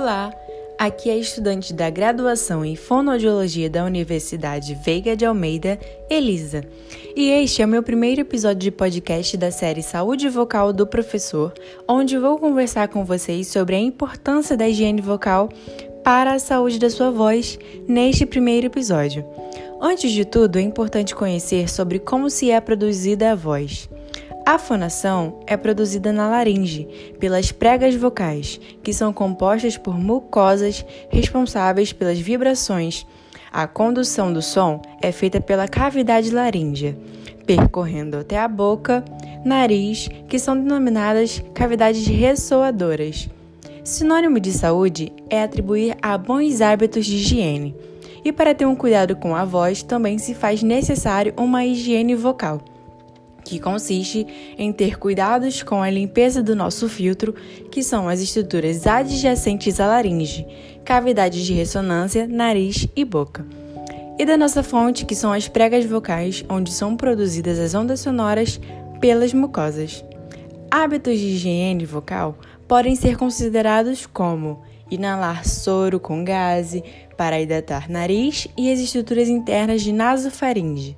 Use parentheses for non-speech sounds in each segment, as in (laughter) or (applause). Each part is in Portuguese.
Olá, aqui é estudante da graduação em Fonoaudiologia da Universidade Veiga de Almeida, Elisa. E este é o meu primeiro episódio de podcast da série Saúde Vocal do Professor, onde vou conversar com vocês sobre a importância da higiene vocal para a saúde da sua voz neste primeiro episódio. Antes de tudo, é importante conhecer sobre como se é produzida a voz. A fonação é produzida na laringe, pelas pregas vocais, que são compostas por mucosas responsáveis pelas vibrações. A condução do som é feita pela cavidade laríngea, percorrendo até a boca, nariz, que são denominadas cavidades ressoadoras. Sinônimo de saúde é atribuir a bons hábitos de higiene. E para ter um cuidado com a voz, também se faz necessário uma higiene vocal que consiste em ter cuidados com a limpeza do nosso filtro, que são as estruturas adjacentes à laringe, cavidades de ressonância, nariz e boca. E da nossa fonte, que são as pregas vocais, onde são produzidas as ondas sonoras pelas mucosas. Hábitos de higiene vocal podem ser considerados como inalar soro com gase para hidratar nariz e as estruturas internas de nasofaringe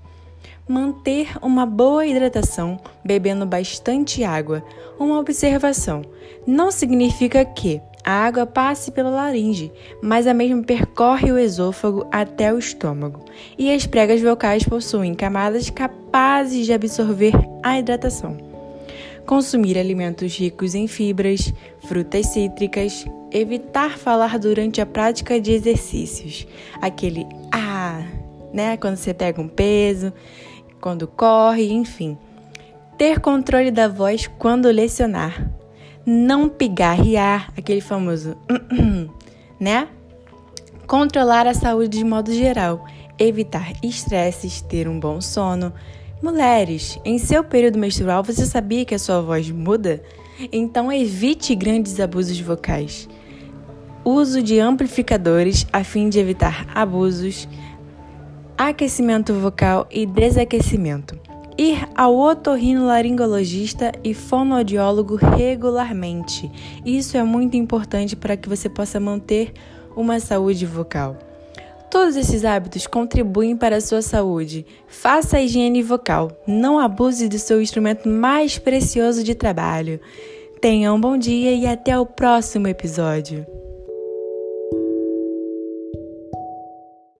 manter uma boa hidratação bebendo bastante água. Uma observação: não significa que a água passe pela laringe, mas a mesma percorre o esôfago até o estômago, e as pregas vocais possuem camadas capazes de absorver a hidratação. Consumir alimentos ricos em fibras, frutas cítricas, evitar falar durante a prática de exercícios, aquele ah, né, quando você pega um peso, quando corre, enfim. Ter controle da voz quando lecionar. Não pigarrear, aquele famoso, (clears throat) né? Controlar a saúde de modo geral, evitar estresses, ter um bom sono. Mulheres, em seu período menstrual você sabia que a sua voz muda? Então evite grandes abusos vocais. Uso de amplificadores a fim de evitar abusos aquecimento vocal e desaquecimento. Ir ao otorrinolaringologista e fonoaudiólogo regularmente. Isso é muito importante para que você possa manter uma saúde vocal. Todos esses hábitos contribuem para a sua saúde. Faça a higiene vocal. Não abuse do seu instrumento mais precioso de trabalho. Tenha um bom dia e até o próximo episódio.